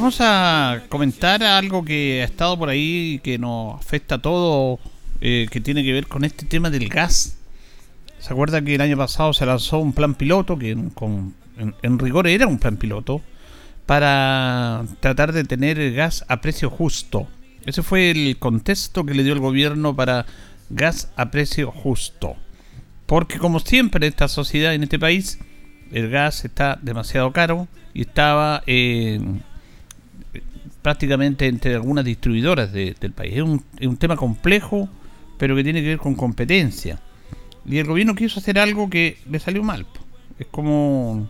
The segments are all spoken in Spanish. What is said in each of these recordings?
Vamos a comentar algo que ha estado por ahí que nos afecta a todos, eh, que tiene que ver con este tema del gas. ¿Se acuerda que el año pasado se lanzó un plan piloto, que en, rigor era un plan piloto, para tratar de tener el gas a precio justo? Ese fue el contexto que le dio el gobierno para gas a precio justo. Porque como siempre en esta sociedad, en este país, el gas está demasiado caro y estaba... Eh, prácticamente entre algunas distribuidoras del país. Es un, es un, tema complejo, pero que tiene que ver con competencia. Y el gobierno quiso hacer algo que le salió mal. Es como...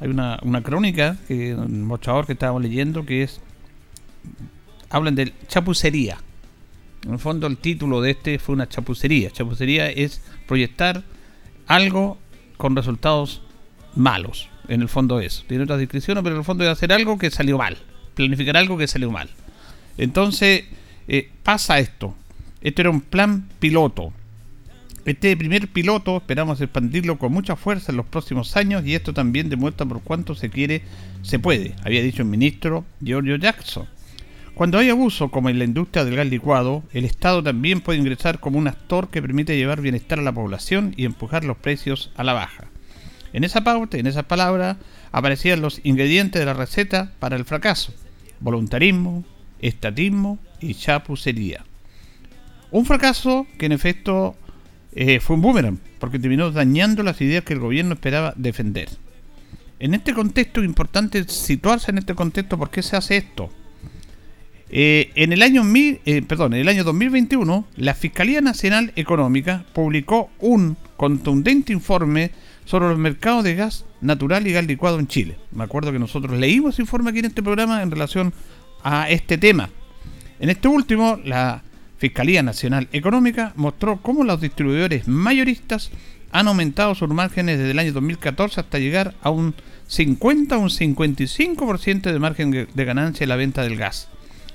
Hay una, una crónica, que un mostrador que estábamos leyendo, que es... Hablan de chapucería. En el fondo el título de este fue una chapucería. Chapucería es proyectar algo con resultados malos. En el fondo eso. Tiene otras descripciones, pero en el fondo es hacer algo que salió mal planificar algo que salió mal. Entonces, eh, pasa esto. Este era un plan piloto. Este primer piloto esperamos expandirlo con mucha fuerza en los próximos años y esto también demuestra por cuánto se quiere, se puede, había dicho el ministro Giorgio Jackson. Cuando hay abuso como en la industria del gas licuado, el Estado también puede ingresar como un actor que permite llevar bienestar a la población y empujar los precios a la baja. En esa pauta, en esas palabras, aparecían los ingredientes de la receta para el fracaso voluntarismo, estatismo y chapucería. Un fracaso que en efecto eh, fue un boomerang, porque terminó dañando las ideas que el gobierno esperaba defender. En este contexto importante situarse en este contexto por qué se hace esto. Eh, en el año eh, perdón, en el año 2021, la Fiscalía Nacional Económica publicó un contundente informe sobre los mercados de gas natural y gas licuado en Chile. Me acuerdo que nosotros leímos ese informe aquí en este programa en relación a este tema. En este último, la Fiscalía Nacional Económica mostró cómo los distribuidores mayoristas han aumentado sus márgenes desde el año 2014 hasta llegar a un 50 o un 55% de margen de ganancia en la venta del gas.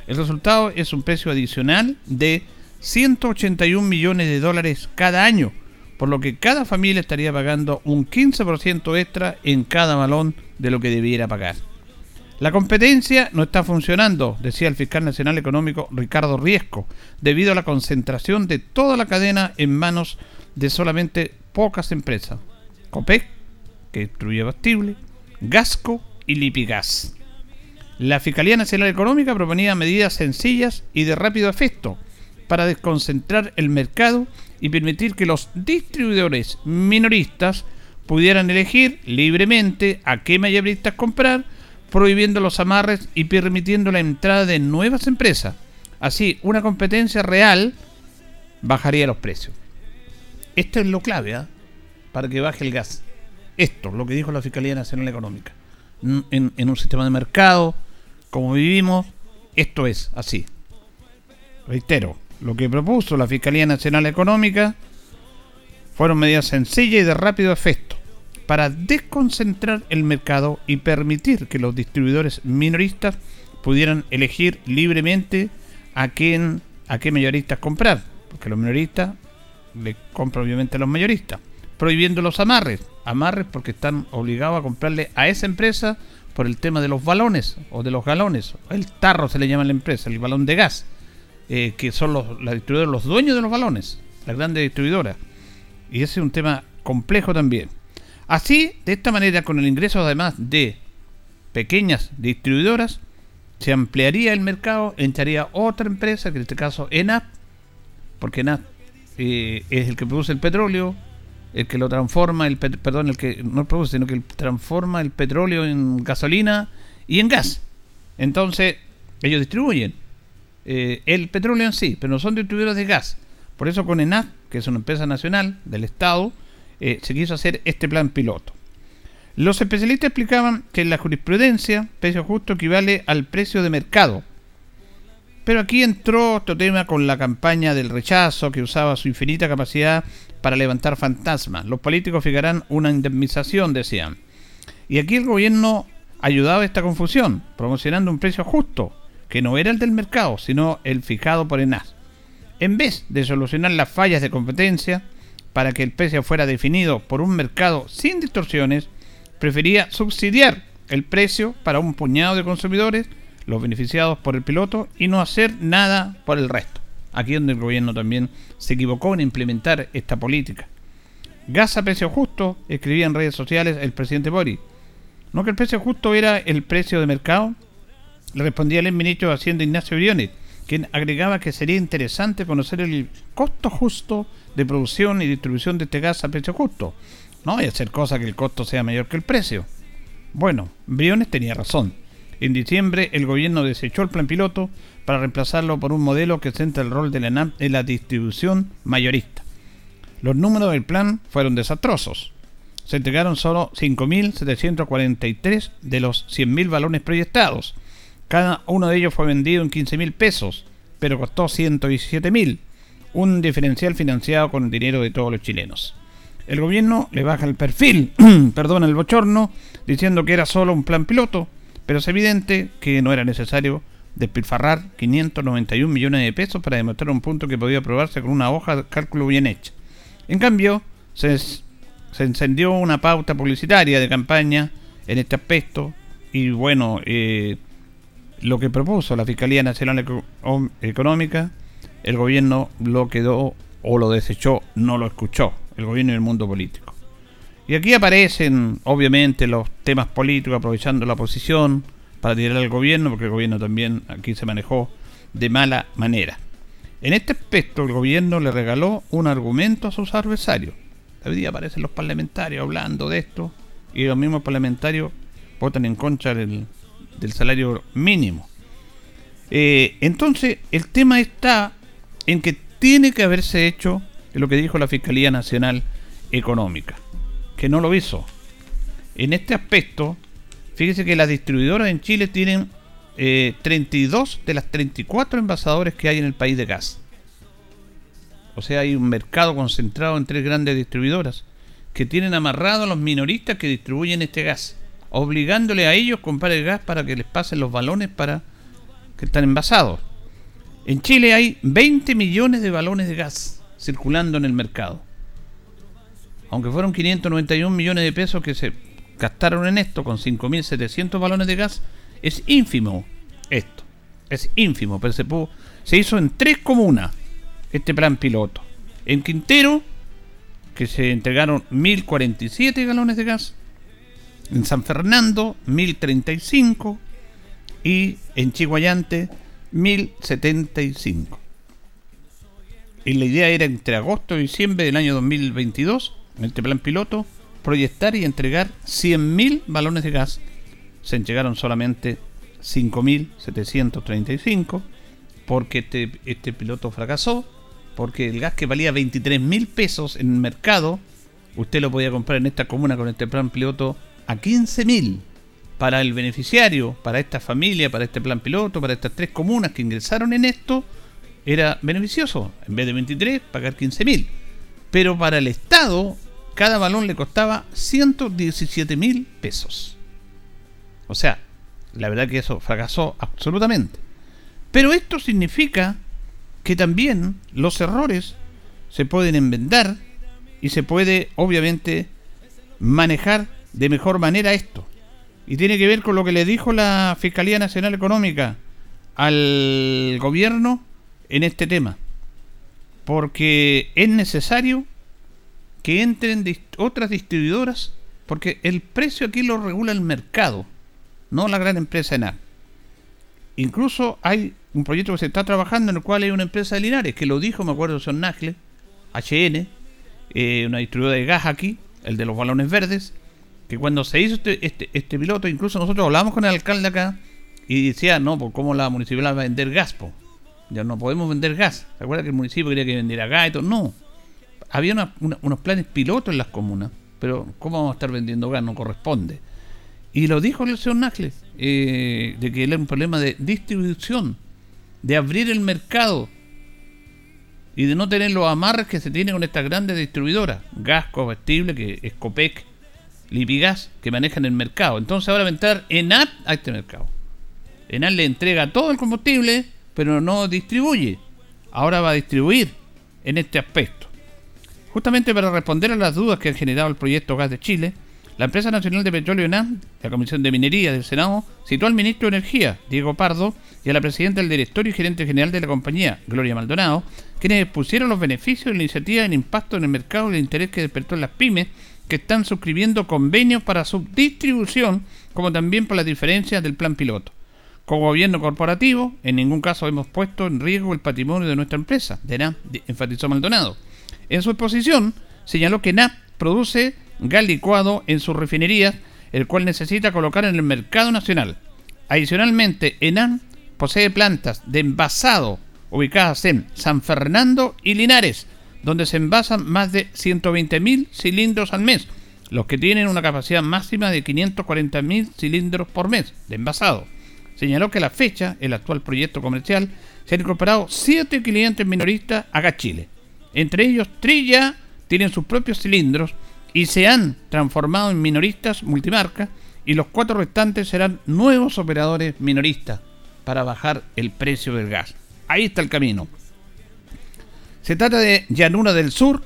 El resultado es un precio adicional de 181 millones de dólares cada año por lo que cada familia estaría pagando un 15% extra en cada balón de lo que debiera pagar. La competencia no está funcionando, decía el fiscal nacional económico Ricardo Riesco, debido a la concentración de toda la cadena en manos de solamente pocas empresas. COPEC, que destruye Bastible, Gasco y Lipigas. La Fiscalía Nacional Económica proponía medidas sencillas y de rápido efecto para desconcentrar el mercado y permitir que los distribuidores minoristas pudieran elegir libremente a qué mayoristas comprar, prohibiendo los amarres y permitiendo la entrada de nuevas empresas. Así, una competencia real bajaría los precios. Esto es lo clave ¿ah? para que baje el gas. Esto, lo que dijo la Fiscalía Nacional Económica. En, en un sistema de mercado, como vivimos, esto es así. Reitero, lo que propuso la Fiscalía Nacional Económica fueron medidas sencillas y de rápido efecto para desconcentrar el mercado y permitir que los distribuidores minoristas pudieran elegir libremente a quién, a qué mayoristas comprar, porque los minoristas le compran obviamente a los mayoristas, prohibiendo los amarres, amarres porque están obligados a comprarle a esa empresa por el tema de los balones o de los galones, el tarro se le llama a la empresa, el balón de gas, eh, que son los, las distribuidoras, los dueños de los balones, las grandes distribuidoras. Y ese es un tema complejo también. Así, de esta manera, con el ingreso además de pequeñas distribuidoras, se ampliaría el mercado, entraría otra empresa, que en este caso ENAP, porque ENAP eh, es el que produce el petróleo, el que lo transforma, el perdón, el que no produce, sino que transforma el petróleo en gasolina y en gas. Entonces, ellos distribuyen eh, el petróleo en sí, pero no son distribuidores de gas. Por eso con ENAP, que es una empresa nacional del Estado, eh, se quiso hacer este plan piloto. Los especialistas explicaban que en la jurisprudencia, precio justo equivale al precio de mercado. Pero aquí entró otro tema con la campaña del rechazo que usaba su infinita capacidad para levantar fantasmas. Los políticos fijarán una indemnización, decían. Y aquí el gobierno ayudaba a esta confusión, promocionando un precio justo, que no era el del mercado, sino el fijado por ENAS. En vez de solucionar las fallas de competencia, para que el precio fuera definido por un mercado sin distorsiones, prefería subsidiar el precio para un puñado de consumidores, los beneficiados por el piloto, y no hacer nada por el resto. Aquí donde el gobierno también se equivocó en implementar esta política. Gas a precio justo, escribía en redes sociales el presidente Boris. ¿No que el precio justo era el precio de mercado? Le respondía el ministro de Hacienda Ignacio Briones, quien agregaba que sería interesante conocer el costo justo de producción y distribución de este gas a precio justo. No hay hacer cosa que el costo sea mayor que el precio. Bueno, Briones tenía razón. En diciembre el gobierno desechó el plan piloto para reemplazarlo por un modelo que centra el rol de la ENAP en la distribución mayorista. Los números del plan fueron desastrosos. Se entregaron solo 5.743 de los 100.000 balones proyectados. Cada uno de ellos fue vendido en 15.000 pesos, pero costó 117.000 un diferencial financiado con el dinero de todos los chilenos. El gobierno le baja el perfil, perdón, el bochorno, diciendo que era solo un plan piloto, pero es evidente que no era necesario despilfarrar 591 millones de pesos para demostrar un punto que podía aprobarse con una hoja de cálculo bien hecha. En cambio, se, se encendió una pauta publicitaria de campaña en este aspecto y bueno, eh, lo que propuso la Fiscalía Nacional Económica el gobierno lo quedó o lo desechó, no lo escuchó, el gobierno y el mundo político. Y aquí aparecen, obviamente, los temas políticos, aprovechando la oposición para tirar al gobierno, porque el gobierno también aquí se manejó de mala manera. En este aspecto, el gobierno le regaló un argumento a sus adversarios. Hoy día aparecen los parlamentarios hablando de esto, y los mismos parlamentarios votan en contra del, salario mínimo. Eh, entonces, el tema está en que tiene que haberse hecho lo que dijo la Fiscalía Nacional Económica, que no lo hizo. En este aspecto, fíjese que las distribuidoras en Chile tienen 32 eh, de las 34 envasadores que hay en el país de gas. O sea, hay un mercado concentrado en tres grandes distribuidoras que tienen amarrado a los minoristas que distribuyen este gas, obligándole a ellos a comprar el gas para que les pasen los balones para que están envasados. En Chile hay 20 millones de balones de gas circulando en el mercado. Aunque fueron 591 millones de pesos que se gastaron en esto con 5.700 balones de gas, es ínfimo esto. Es ínfimo, pero se, se hizo en tres comunas este plan piloto. En Quintero, que se entregaron 1.047 galones de gas. En San Fernando, 1.035. Y en Chihuayante, 1075. Y la idea era entre agosto y diciembre del año 2022, en este plan piloto, proyectar y entregar 100.000 balones de gas. Se entregaron solamente 5.735 porque este, este piloto fracasó, porque el gas que valía 23.000 pesos en el mercado, usted lo podía comprar en esta comuna con este plan piloto a 15.000 para el beneficiario, para esta familia, para este plan piloto, para estas tres comunas que ingresaron en esto, era beneficioso. En vez de 23, pagar 15 mil. Pero para el Estado, cada balón le costaba 117 mil pesos. O sea, La verdad que eso fracasó absolutamente. Pero esto significa que también los errores se pueden enmendar y se puede obviamente manejar de mejor manera esto. Y tiene que ver con lo que le dijo la Fiscalía Nacional Económica al gobierno en este tema. Porque es necesario que entren otras distribuidoras, porque el precio aquí lo regula el mercado, no la gran empresa ENAR. Incluso hay un proyecto que se está trabajando en el cual hay una empresa de Linares, que lo dijo, me acuerdo, son Nagle, HN, eh, una distribuidora de gas aquí, el de los balones verdes, que cuando se hizo este, este, este piloto, incluso nosotros hablamos con el alcalde acá y decía, no, pues cómo la municipalidad va a vender gas, ya no podemos vender gas. ¿Se acuerda que el municipio quería que vendiera gas y todo? No. Había unos planes pilotos en las comunas, pero ¿cómo vamos a estar vendiendo gas? No corresponde. Y lo dijo el señor Nacles, eh, de que era un problema de distribución, de abrir el mercado y de no tener los amarres que se tienen con estas grandes distribuidoras, gas comestible, que es Copec, Lipigas, que manejan el mercado. Entonces ahora va a entrar ENAT a este mercado. ENAT le entrega todo el combustible, pero no distribuye. Ahora va a distribuir en este aspecto. Justamente para responder a las dudas que ha generado el proyecto Gas de Chile, la empresa nacional de petróleo ENAM, la Comisión de Minería del Senado, citó al ministro de Energía, Diego Pardo, y a la presidenta del directorio y gerente general de la compañía, Gloria Maldonado, quienes expusieron los beneficios de la iniciativa en impacto en el mercado y el interés que despertó en las pymes que están suscribiendo convenios para su distribución, como también por las diferencias del plan piloto. Como gobierno corporativo, en ningún caso hemos puesto en riesgo el patrimonio de nuestra empresa, de NAP, enfatizó Maldonado. En su exposición, señaló que NAP produce gas licuado en sus refinerías, el cual necesita colocar en el mercado nacional. Adicionalmente, ENAM posee plantas de envasado ubicadas en San Fernando y Linares, donde se envasan más de 120.000 cilindros al mes, los que tienen una capacidad máxima de 540.000 cilindros por mes de envasado. Señaló que a la fecha, el actual proyecto comercial, se han incorporado siete clientes minoristas a Chile. Entre ellos, Trilla tienen sus propios cilindros y se han transformado en minoristas multimarca y los cuatro restantes serán nuevos operadores minoristas para bajar el precio del gas. Ahí está el camino. Se trata de Llanura del Sur,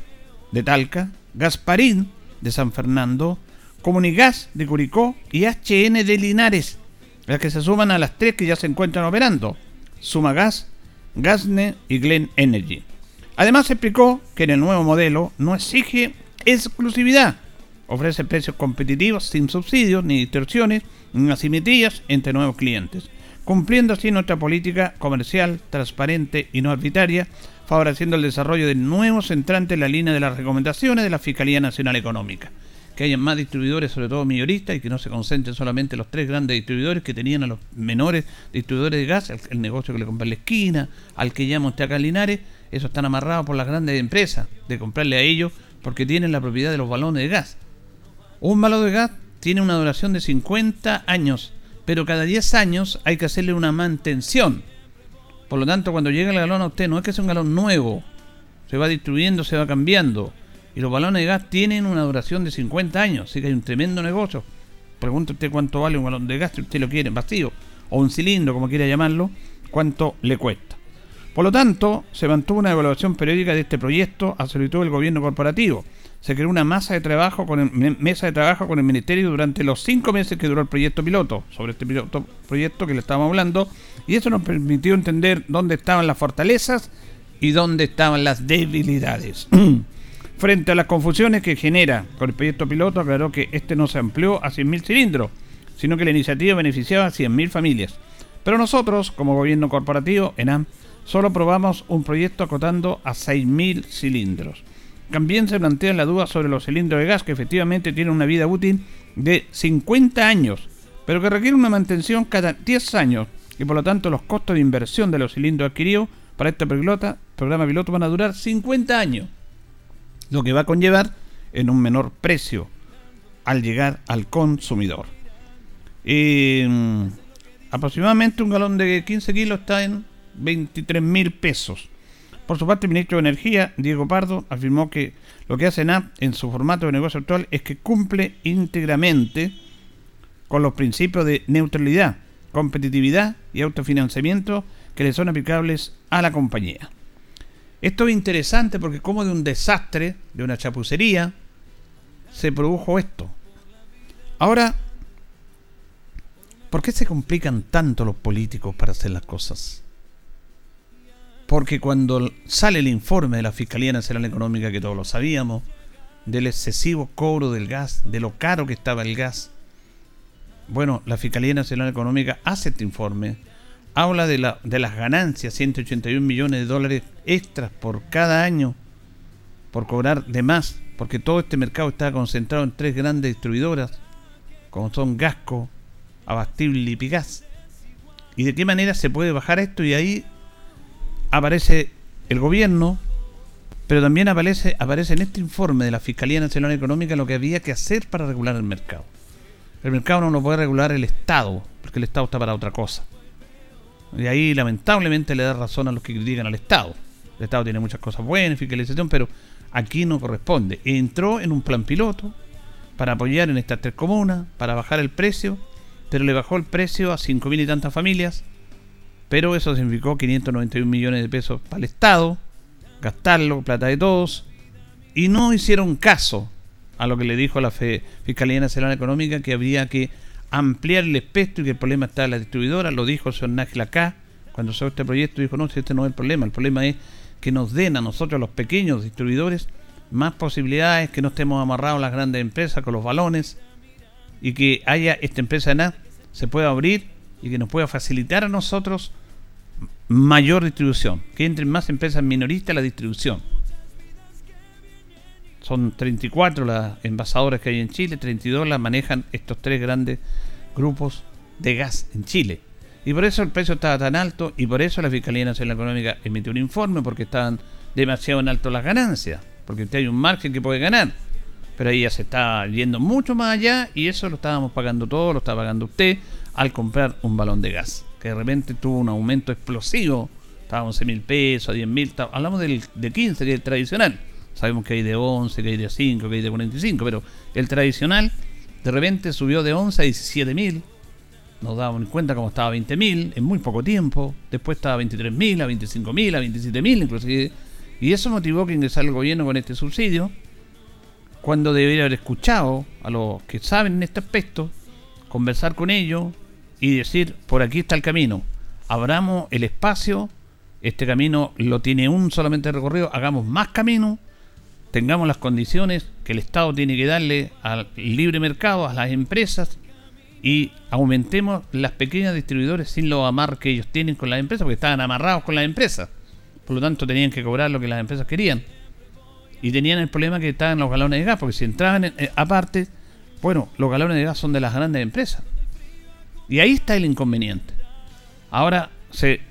de Talca, Gasparín, de San Fernando, Comunigas, de Curicó y HN de Linares, las que se suman a las tres que ya se encuentran operando, Sumagas, Gasne y Glen Energy. Además explicó que en el nuevo modelo no exige exclusividad, ofrece precios competitivos sin subsidios ni distorsiones ni asimetrías entre nuevos clientes, cumpliendo así nuestra política comercial transparente y no arbitraria favoreciendo el desarrollo de nuevos entrantes en la línea de las recomendaciones de la Fiscalía Nacional Económica. Que haya más distribuidores, sobre todo mayoristas, y que no se concentren solamente los tres grandes distribuidores que tenían a los menores distribuidores de gas, el, negocio que le compra en la esquina, al que llama usted acá eso están amarrados por las grandes empresas, de comprarle a ellos porque tienen la propiedad de los balones de gas. Un balón de gas tiene una duración de 50 años, pero cada 10 años hay que hacerle una mantención por lo tanto, cuando llega el galón a usted, no es que sea un galón nuevo, se va distribuyendo, se va cambiando. Y los balones de gas tienen una duración de 50 años, así que hay un tremendo negocio. Pregunta usted cuánto vale un balón de gas si usted lo quiere vacío, o un cilindro, como quiera llamarlo, cuánto le cuesta. Por lo tanto, se mantuvo una evaluación periódica de este proyecto a solicitud del gobierno corporativo. Se creó una mesa de trabajo con el ministerio durante los cinco meses que duró el proyecto piloto, sobre este proyecto que le estábamos hablando, y eso nos permitió entender dónde estaban las fortalezas y dónde estaban las debilidades. Frente a las confusiones que genera con el proyecto piloto, aclaró que este no se amplió a 100.000 cilindros, sino que la iniciativa beneficiaba a 100.000 familias. Pero nosotros, como gobierno corporativo, ENAM, solo probamos un proyecto acotando a 6.000 cilindros. También se plantea la duda sobre los cilindros de gas que efectivamente tienen una vida útil de 50 años, pero que requiere una mantención cada 10 años y por lo tanto los costos de inversión de los cilindros adquiridos para este programa piloto van a durar 50 años, lo que va a conllevar en un menor precio al llegar al consumidor. Mm, aproximadamente un galón de 15 kilos está en 23 mil pesos. Por su parte, el ministro de Energía, Diego Pardo, afirmó que lo que hace NAP en su formato de negocio actual es que cumple íntegramente con los principios de neutralidad competitividad y autofinanciamiento que le son aplicables a la compañía. Esto es interesante porque como de un desastre, de una chapucería, se produjo esto. Ahora, ¿por qué se complican tanto los políticos para hacer las cosas? Porque cuando sale el informe de la Fiscalía Nacional Económica, que todos lo sabíamos, del excesivo cobro del gas, de lo caro que estaba el gas, bueno, la Fiscalía Nacional Económica hace este informe, habla de, la, de las ganancias, 181 millones de dólares extras por cada año, por cobrar de más, porque todo este mercado está concentrado en tres grandes distribuidoras, como son Gasco, Abastible y Pigas. ¿Y de qué manera se puede bajar esto? Y ahí aparece el gobierno, pero también aparece, aparece en este informe de la Fiscalía Nacional Económica lo que había que hacer para regular el mercado. El mercado no lo puede regular el Estado, porque el Estado está para otra cosa. Y ahí lamentablemente le da razón a los que critican al Estado. El Estado tiene muchas cosas buenas, fiscalización, pero aquí no corresponde. Entró en un plan piloto para apoyar en estas tres comunas, para bajar el precio, pero le bajó el precio a cinco mil y tantas familias, pero eso significó 591 millones de pesos para el Estado, gastarlo, plata de todos, y no hicieron caso a lo que le dijo la Fiscalía Nacional Económica que habría que ampliar el espectro y que el problema está en la distribuidora, lo dijo el señor Nájil acá, cuando se este proyecto dijo, no, si este no es el problema, el problema es que nos den a nosotros, los pequeños distribuidores, más posibilidades, que no estemos amarrados a las grandes empresas con los balones y que haya esta empresa de se pueda abrir y que nos pueda facilitar a nosotros mayor distribución, que entren más empresas minoristas a la distribución son 34 las envasadoras que hay en Chile, 32 las manejan estos tres grandes grupos de gas en Chile. Y por eso el precio estaba tan alto y por eso la Fiscalía Nacional Económica emitió un informe porque estaban demasiado en alto las ganancias, porque usted hay un margen que puede ganar. Pero ahí ya se está yendo mucho más allá y eso lo estábamos pagando todo, lo está pagando usted al comprar un balón de gas, que de repente tuvo un aumento explosivo, estaba a 11 mil pesos, a 10 mil, hablamos del, de 15, que es el tradicional Sabemos que hay de 11, que hay de 5, que hay de 45, pero el tradicional de repente subió de 11 a 17 mil. Nos dábamos cuenta como estaba a 20 mil en muy poco tiempo. Después estaba a 23 mil, a 25 mil, a 27 mil inclusive. Y eso motivó que ingresara el gobierno con este subsidio. Cuando debería haber escuchado a los que saben en este aspecto, conversar con ellos y decir, por aquí está el camino. Abramos el espacio, este camino lo tiene un solamente recorrido, hagamos más camino tengamos las condiciones que el Estado tiene que darle al libre mercado, a las empresas, y aumentemos las pequeñas distribuidores sin los amar que ellos tienen con las empresas, porque estaban amarrados con las empresas. Por lo tanto, tenían que cobrar lo que las empresas querían. Y tenían el problema que estaban los galones de gas, porque si entraban eh, aparte, bueno, los galones de gas son de las grandes empresas. Y ahí está el inconveniente. Ahora se,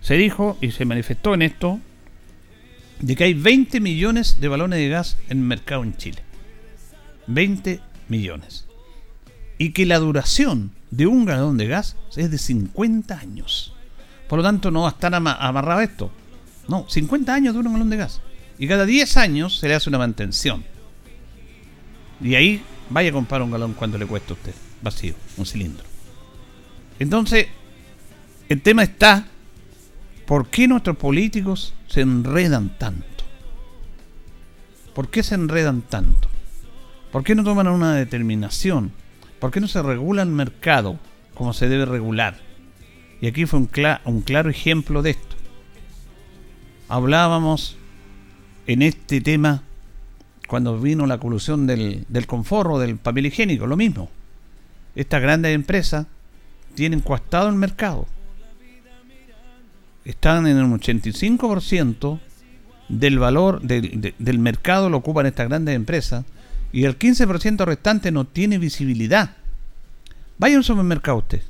se dijo y se manifestó en esto de que hay 20 millones de balones de gas en el mercado en Chile. 20 millones. Y que la duración de un galón de gas es de 50 años. Por lo tanto, no va a estar amarrado esto. No, 50 años dura un galón de gas. Y cada 10 años se le hace una mantención. Y ahí vaya a comprar un galón cuando le cuesta a usted. Vacío, un cilindro. Entonces, el tema está ¿Por qué nuestros políticos se enredan tanto? ¿Por qué se enredan tanto? ¿Por qué no toman una determinación? ¿Por qué no se regula el mercado como se debe regular? Y aquí fue un, claro ejemplo de esto. Hablábamos en este tema cuando vino la colusión del, del conforro, del papel higiénico, lo mismo. Estas grandes empresas tienen coastado el mercado están en un 85% del valor del, mercado lo ocupan estas grandes empresas y el 15% restante no tiene visibilidad. Vaya a un supermercado usted.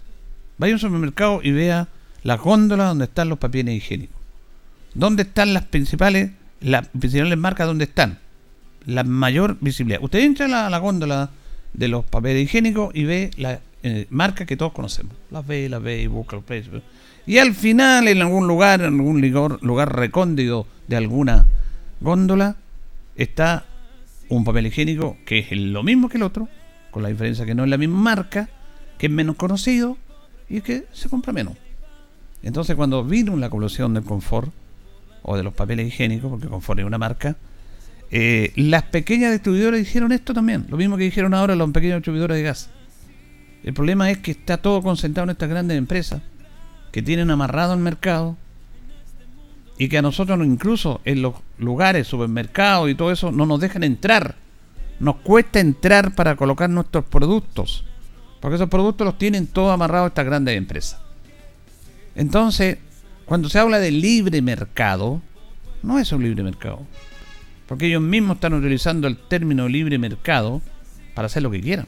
Vaya a un supermercado y vea las góndolas donde están los papeles higiénicos. ¿Dónde están las principales, las principales marcas? ¿Dónde están? La mayor visibilidad. Usted entra a la, góndola de los papeles higiénicos y ve la eh, marca que todos conocemos. Las ve, las ve los precios. Y al final, en algún lugar, en algún lugar, lugar recóndito de alguna góndola, está un papel higiénico que es lo mismo que el otro, con la diferencia que no es la misma marca, que es menos conocido y que se compra menos. Entonces cuando vino la colusión del confort o de los papeles higiénicos, porque confort es una marca, eh, las pequeñas distribuidoras hicieron esto también, lo mismo que dijeron ahora los pequeños distribuidores de gas. El problema es que está todo concentrado en estas grandes empresas que tienen amarrado el mercado y que a nosotros incluso en los lugares, supermercados y todo eso, no nos dejan entrar. Nos cuesta entrar para colocar nuestros productos. Porque esos productos los tienen todos amarrados estas grandes empresas. Entonces, cuando se habla de libre mercado, no es un libre mercado. Porque ellos mismos están utilizando el término libre mercado para hacer lo que quieran.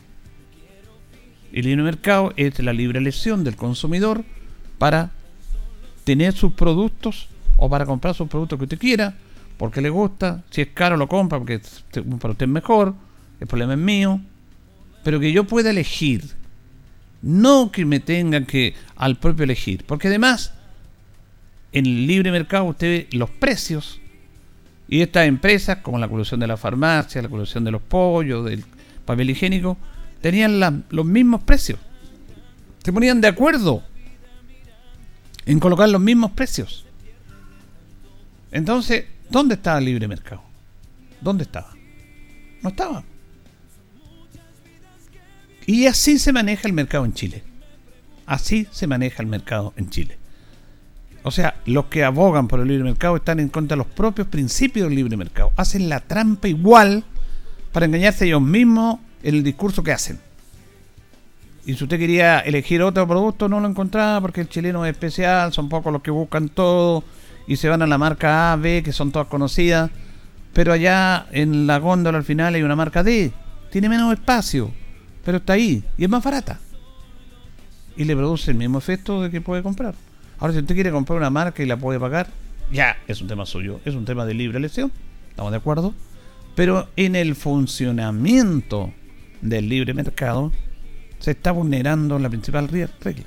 El libre mercado es la libre elección del consumidor para tener sus productos o para comprar sus productos que usted quiera, porque le gusta, si es caro lo compra porque para usted es mejor, el problema es mío, pero que yo pueda elegir, no que me tengan que al propio elegir, porque además en el libre mercado usted ve los precios y estas empresas, como la colusión de la farmacia, la colusión de los pollos, del papel higiénico, tenían los mismos precios. Se ponían de acuerdo en colocar los mismos precios. Entonces, ¿dónde estaba el libre mercado? ¿Dónde estaba? No estaba. Y así se maneja el mercado en Chile. Así se maneja el mercado en Chile. O sea, los que abogan por el libre mercado están en contra de los propios principios del libre mercado. Hacen la trampa igual para engañarse ellos mismos el discurso que hacen. Y si usted quería elegir otro producto, no lo encontraba porque el chileno es especial, son pocos los que buscan todo y se van a la marca A, B, que son todas conocidas. Pero allá en la góndola al final hay una marca D, tiene menos espacio, pero está ahí y es más barata. Y le produce el mismo efecto de que puede comprar. Ahora, si usted quiere comprar una marca y la puede pagar, ya es un tema suyo, es un tema de libre elección, estamos de acuerdo. Pero en el funcionamiento del libre mercado se está vulnerando la principal regla.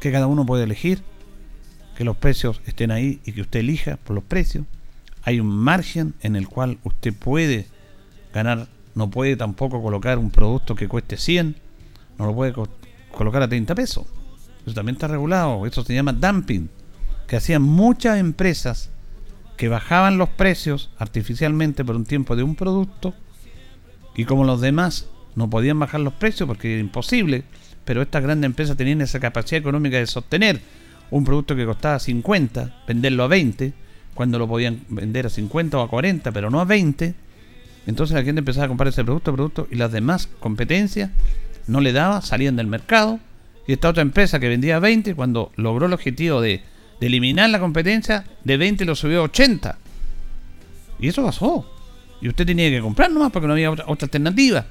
Que cada uno puede elegir, que los precios estén ahí y que usted elija por los precios. Hay un margen en el cual usted puede ganar, no puede tampoco colocar un producto que cueste 100, no lo puede colocar a 30 pesos. Eso también está regulado, eso se llama dumping, que hacían muchas empresas que bajaban los precios artificialmente por un tiempo de un producto y como los demás no podían bajar los precios porque era imposible, pero estas grandes empresas tenían esa capacidad económica de sostener un producto que costaba 50, venderlo a 20, cuando lo podían vender a 50 o a 40, pero no a 20, entonces la gente empezaba a comprar ese producto, producto y las demás competencias no le daba, salían del mercado y esta otra empresa que vendía a 20, cuando logró el objetivo de de eliminar la competencia, de 20 lo subió a 80. Y eso pasó. Y usted tenía que comprar nomás porque no había otra, alternativa.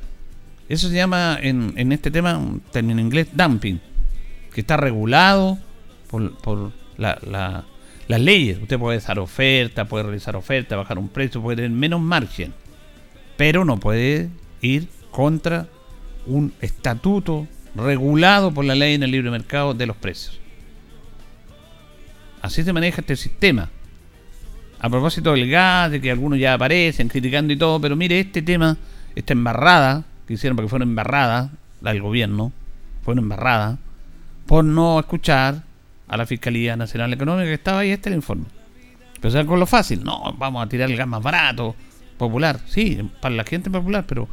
Eso se llama en, en, este tema, un término inglés, dumping, que está regulado por, por la, las leyes. Usted puede dar oferta, puede realizar oferta, bajar un precio, puede tener menos margen, pero no puede ir contra un estatuto regulado por la ley en el libre mercado de los precios. Así se maneja este sistema. A propósito del gas, de que algunos ya aparecen criticando y todo, pero mire, este tema, esta embarrada, que hicieron porque fueron embarrada del gobierno, fueron embarrada, por no escuchar a la Fiscalía Nacional Económica que estaba ahí, este el informe. Empezar con lo fácil, no, vamos a tirar el gas más barato, popular, sí, para la gente popular, pero,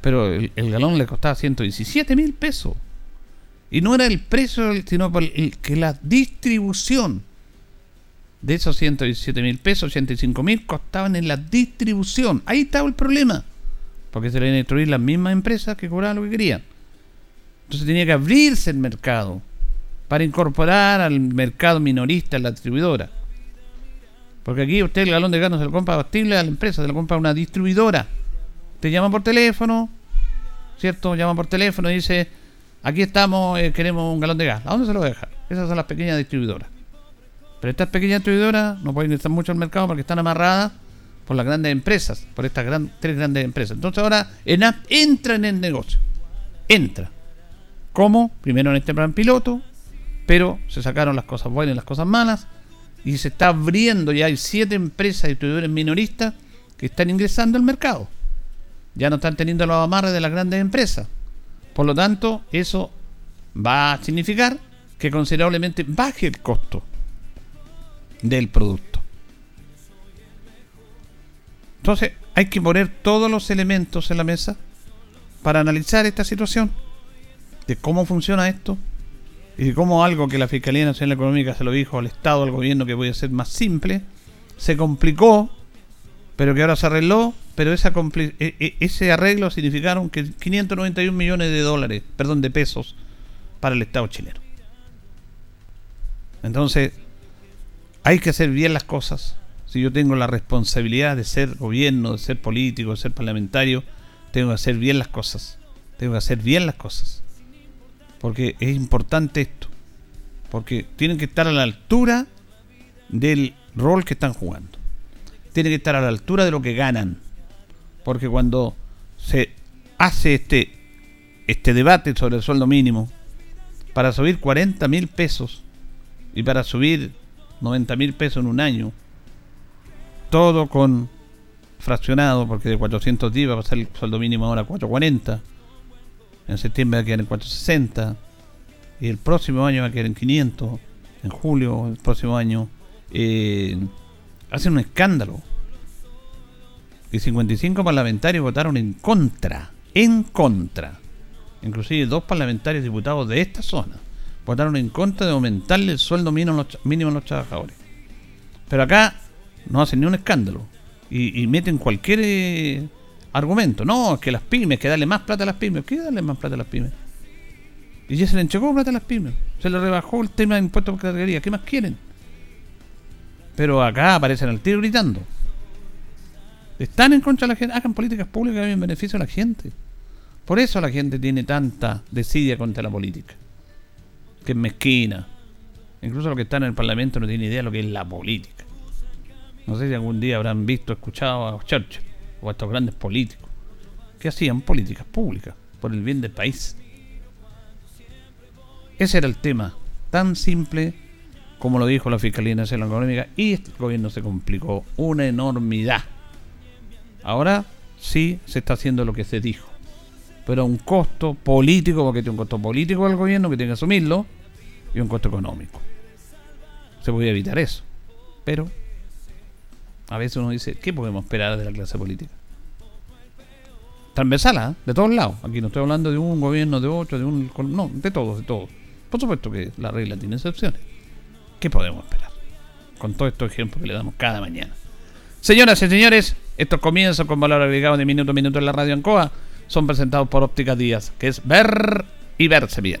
pero el, galón le costaba 117 mil pesos. Y no era el precio, sino por que la distribución de esos 117 mil pesos, 85 mil costaban en la distribución. Ahí estaba el problema. Porque se le iban a destruir las mismas empresas que cobraban lo que querían. Entonces tenía que abrirse el mercado para incorporar al mercado minorista la distribuidora. Porque aquí usted el galón de gas no se lo compra bastible a la empresa, se lo compra a una distribuidora. Te llama por teléfono, ¿cierto? Llama por teléfono y dice, aquí estamos, eh, queremos un galón de gas. ¿A dónde se lo voy a dejar? Esas son las pequeñas distribuidoras. Pero estas pequeñas distribuidoras no pueden estar mucho al mercado porque están amarradas por las grandes empresas, por estas tres grandes empresas. Entonces ahora ENAP entra en el negocio. Entra. ¿Cómo? Primero en este plan piloto, pero se sacaron las cosas buenas y las cosas malas. Y se está abriendo, ya hay siete empresas distribuidores minoristas que están ingresando al mercado. Ya no están teniendo los amarres de las grandes empresas. Por lo tanto, eso va a significar que considerablemente baje el costo del producto. Entonces, hay que poner todos los elementos en la mesa para analizar esta situación de cómo funciona esto y de cómo algo que la Fiscalía Nacional Económica se lo dijo al Estado, al gobierno, que podía ser más simple, se complicó, pero que ahora se arregló, pero e, e, ese arreglo significaron que 591 millones de dólares, perdón, de pesos para el Estado chileno. Entonces, hay que hacer bien las cosas. Si yo tengo la responsabilidad de ser gobierno, de ser político, de ser parlamentario, tengo que hacer bien las cosas. Tengo que hacer bien las cosas. Porque es importante esto. Porque tienen que estar a la altura del rol que están jugando. Tienen que estar a la altura de lo que ganan. Porque cuando se hace este, este debate sobre el sueldo mínimo, para subir 40 mil pesos y para subir 90 mil pesos en un año, todo con fraccionado, porque de 410 va a pasar el sueldo mínimo ahora a 440, en septiembre va a quedar en 460, y el próximo año va a quedar en 500, en julio, el próximo año, eh, hace un escándalo. Y 55 parlamentarios votaron en contra, en contra. Inclusive dos parlamentarios diputados de esta zona votaron en contra de aumentarle el sueldo mínimo a los, trabajadores. Pero acá no hacen ni un escándalo y, meten cualquier eh, argumento. No, es que las pymes, que darle más plata a las pymes. ¿Qué darle más plata a las pymes? Y ya se le enchocó plata a las pymes. Se le rebajó el tema de impuestos por categoría. ¿Qué más quieren? Pero acá aparecen al tiro gritando. Están en contra de la gente. Hagan políticas públicas en beneficio a la gente. Por eso la gente tiene tanta desidia contra la política que es mezquina. Incluso los que están en el Parlamento no tienen idea de lo que es la política. No sé si algún día habrán visto, escuchado a Churchill o a estos grandes políticos que hacían políticas públicas por el bien del país. Ese era el tema, tan simple como lo dijo la Fiscalía Nacional Económica y este gobierno se complicó una enormidad. Ahora sí se está haciendo lo que se dijo, pero a un costo político, porque tiene un costo político del gobierno que tiene que asumirlo, un costo económico. Se podía evitar eso. Pero a veces uno dice, ¿qué podemos esperar de la clase política? Transversal, ¿eh? de todos lados. Aquí no estoy hablando de un gobierno, de otro, de un... No, de todos, de todos. Por supuesto que la regla tiene excepciones. ¿Qué podemos esperar? Con todos estos ejemplos que le damos cada mañana. Señoras y señores, estos comienzos con valor agregado de minuto a minuto en la radio Ancoa son presentados por Óptica Díaz, que es ver y verse bien.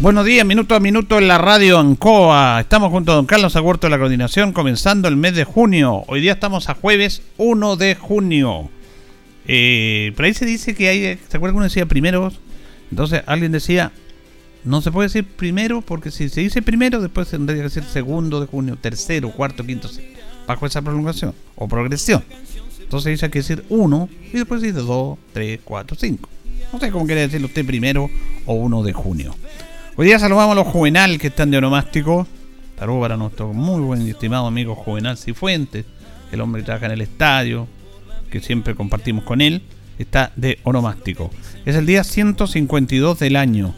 Buenos días, minuto a minuto en la radio Ancoa. Estamos junto a don Carlos Agurto de la coordinación, comenzando el mes de junio. Hoy día estamos a jueves 1 de junio. Eh, por ahí se dice que hay, ¿se acuerdan que uno decía primero? Entonces alguien decía, no se puede decir primero, porque si se dice primero, después tendría que decir segundo de junio, tercero, cuarto, quinto, bajo esa prolongación o progresión. Entonces dice que decir uno y después dice dos, tres, cuatro, cinco. No sé cómo quiere decirlo usted primero o 1 de junio. Hoy día saludamos a los Juvenal que están de onomástico. Saludos para nuestro muy buen y estimado amigo Juvenal Cifuentes, el hombre que trabaja en el estadio, que siempre compartimos con él. Está de onomástico. Es el día 152 del año.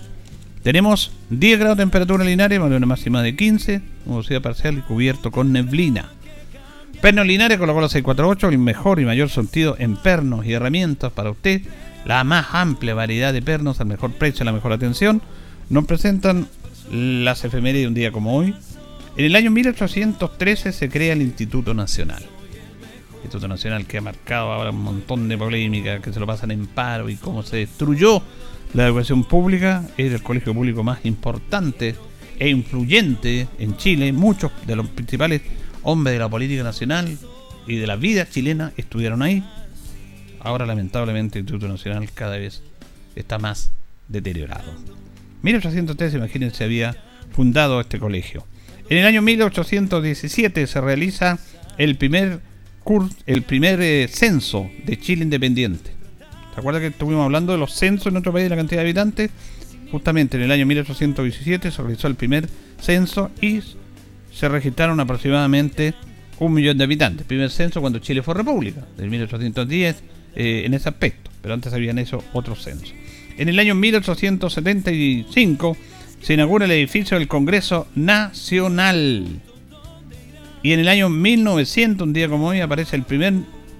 Tenemos 10 grados de temperatura linares, una máxima de 15, nubosidad parcial y cubierto con neblina. Pernos Linares colocó la 648, el mejor y mayor sentido en pernos y herramientas para usted. La más amplia variedad de pernos al mejor precio la mejor atención. Nos presentan las efemérides de un día como hoy. En el año 1813 se crea el Instituto Nacional. Instituto Nacional que ha marcado ahora un montón de polémica, que se lo pasan en paro y cómo se destruyó la educación pública. Es el colegio público más importante e influyente en Chile. Muchos de los principales hombres de la política nacional y de la vida chilena estuvieron ahí. Ahora lamentablemente el Instituto Nacional cada vez está más deteriorado. 1813, imagínense, había fundado este colegio. En el año 1817 se realiza el primer, el primer eh, censo de Chile independiente. ¿Se acuerda que estuvimos hablando de los censos en nuestro país, de la cantidad de habitantes? Justamente en el año 1817 se realizó el primer censo y se registraron aproximadamente un millón de habitantes. Primer censo cuando Chile fue república, del 1810, eh, en ese aspecto. Pero antes habían hecho otros censos. En el año 1875 se inaugura el edificio del Congreso Nacional. Y en el año 1900, un día como hoy, aparece el primer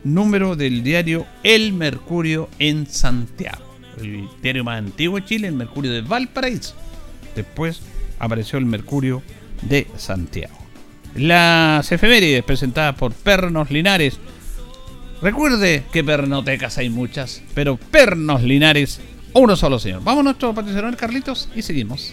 número del diario El Mercurio en Santiago. El diario más antiguo de Chile, el Mercurio de Valparaíso. Después apareció el Mercurio de Santiago. Las efemérides presentadas por Pernos Linares. Recuerde que pernotecas hay muchas, pero Pernos Linares, uno solo señor. Vamos a nuestro patrocinador Carlitos y seguimos.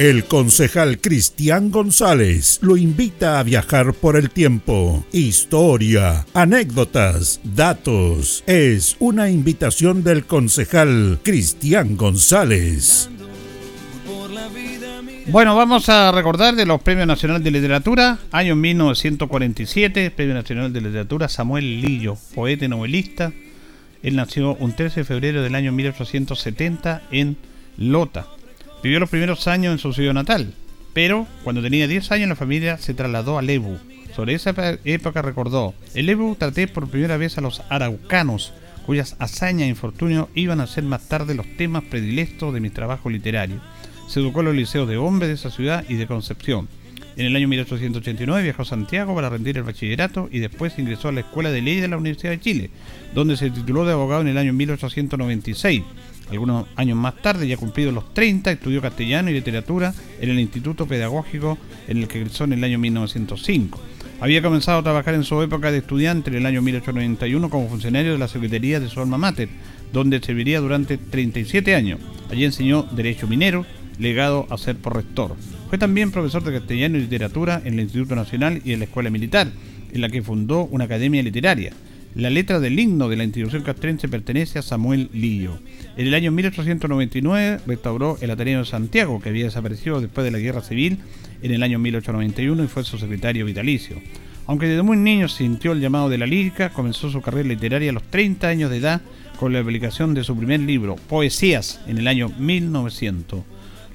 El concejal Cristian González lo invita a viajar por el tiempo. Historia, anécdotas, datos. Es una invitación del concejal Cristian González. Bueno, vamos a recordar de los Premios Nacional de Literatura, año 1947, Premio Nacional de Literatura Samuel Lillo, poeta y novelista. Él nació un 13 de febrero del año 1870 en Lota. Vivió los primeros años en su ciudad natal, pero cuando tenía 10 años la familia se trasladó a Lebu. Sobre esa época recordó, en Lebu traté por primera vez a los araucanos, cuyas hazañas e infortunios iban a ser más tarde los temas predilectos de mi trabajo literario. Se educó en los liceos de hombres de esa ciudad y de Concepción. En el año 1889 viajó a Santiago para rendir el bachillerato y después ingresó a la Escuela de Leyes de la Universidad de Chile, donde se tituló de abogado en el año 1896. Algunos años más tarde, ya cumplido los 30, estudió castellano y literatura en el Instituto Pedagógico en el que egresó en el año 1905. Había comenzado a trabajar en su época de estudiante en el año 1891 como funcionario de la Secretaría de su alma mater, donde serviría durante 37 años. Allí enseñó Derecho Minero, legado a ser por rector. Fue también profesor de castellano y literatura en el Instituto Nacional y en la Escuela Militar, en la que fundó una academia literaria. La letra del himno de la institución castrense pertenece a Samuel Lillo. En el año 1899 restauró el Ateneo de Santiago, que había desaparecido después de la Guerra Civil en el año 1891 y fue su secretario vitalicio. Aunque desde muy niño sintió el llamado de la lírica, comenzó su carrera literaria a los 30 años de edad con la publicación de su primer libro, Poesías, en el año 1900.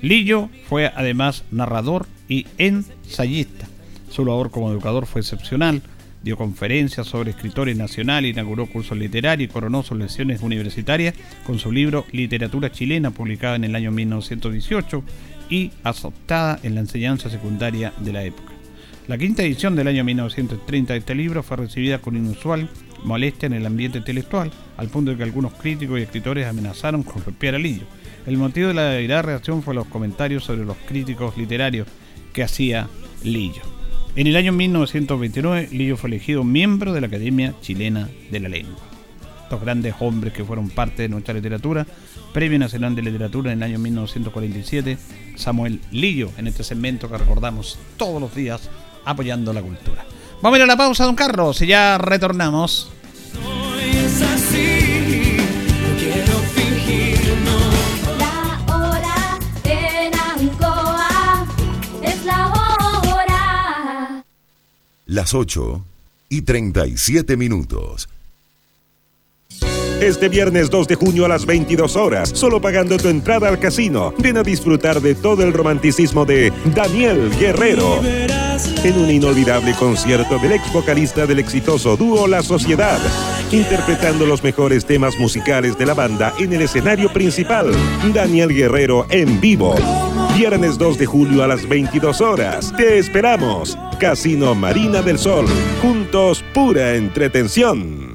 Lillo fue además narrador y ensayista. Su labor como educador fue excepcional dio conferencias sobre escritores nacionales, inauguró cursos literarios y coronó sus lecciones universitarias con su libro Literatura chilena, publicado en el año 1918 y aceptada en la enseñanza secundaria de la época. La quinta edición del año 1930 de este libro fue recibida con inusual molestia en el ambiente intelectual, al punto de que algunos críticos y escritores amenazaron con golpear a Lillo. El motivo de la airada reacción fue los comentarios sobre los críticos literarios que hacía Lillo. En el año 1929, Lillo fue elegido miembro de la Academia Chilena de la Lengua. Estos grandes hombres que fueron parte de nuestra literatura, Premio Nacional de Literatura en el año 1947, Samuel Lillo, en este segmento que recordamos todos los días apoyando la cultura. Vamos a ir a la pausa, don Carlos, y ya retornamos. Las 8 y 37 minutos. Este viernes 2 de junio a las 22 horas, solo pagando tu entrada al casino, ven a disfrutar de todo el romanticismo de Daniel Guerrero. En un inolvidable concierto del ex vocalista del exitoso dúo La Sociedad, interpretando los mejores temas musicales de la banda en el escenario principal. Daniel Guerrero en vivo. Viernes 2 de julio a las 22 horas. Te esperamos. Casino Marina del Sol. Juntos, pura entretención.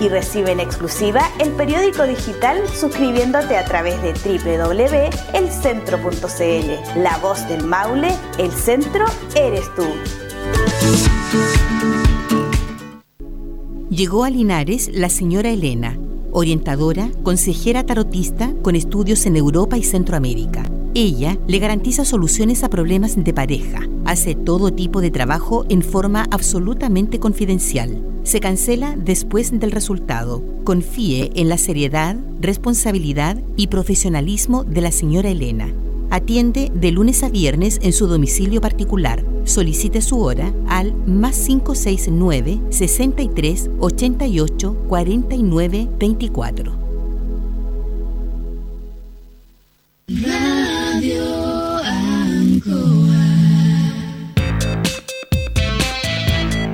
y recibe en exclusiva el periódico digital suscribiéndote a través de www.elcentro.cl. La voz del Maule, el centro eres tú. Llegó a Linares la señora Elena, orientadora, consejera tarotista con estudios en Europa y Centroamérica. Ella le garantiza soluciones a problemas de pareja. Hace todo tipo de trabajo en forma absolutamente confidencial se cancela después del resultado. Confíe en la seriedad, responsabilidad y profesionalismo de la señora Elena. Atiende de lunes a viernes en su domicilio particular. Solicite su hora al más 569 63 88 49 24.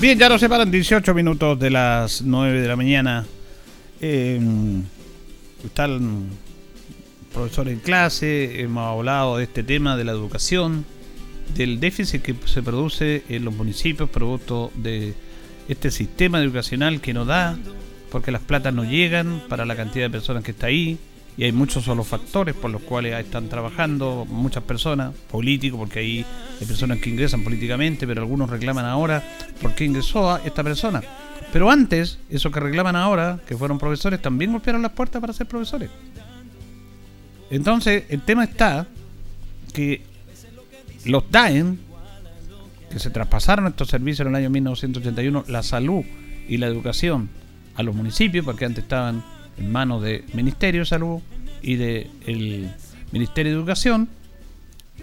Bien, ya nos separan 18 minutos de las 9 de la mañana. Eh, está el profesor en clase, hemos hablado de este tema de la educación, del déficit que se produce en los municipios producto de este sistema educacional que no da, porque las platas no llegan para la cantidad de personas que está ahí, y hay muchos solo factores por los cuales están trabajando muchas personas, políticos, porque ahí hay personas que ingresan políticamente, pero algunos reclaman ahora por qué ingresó a esta persona. Pero antes, esos que reclaman ahora, que fueron profesores, también golpearon las puertas para ser profesores. Entonces, el tema está que los DAEN, que se traspasaron estos servicios en el año 1981, la salud y la educación a los municipios, porque antes estaban en manos del Ministerio de Salud y del Ministerio de Educación.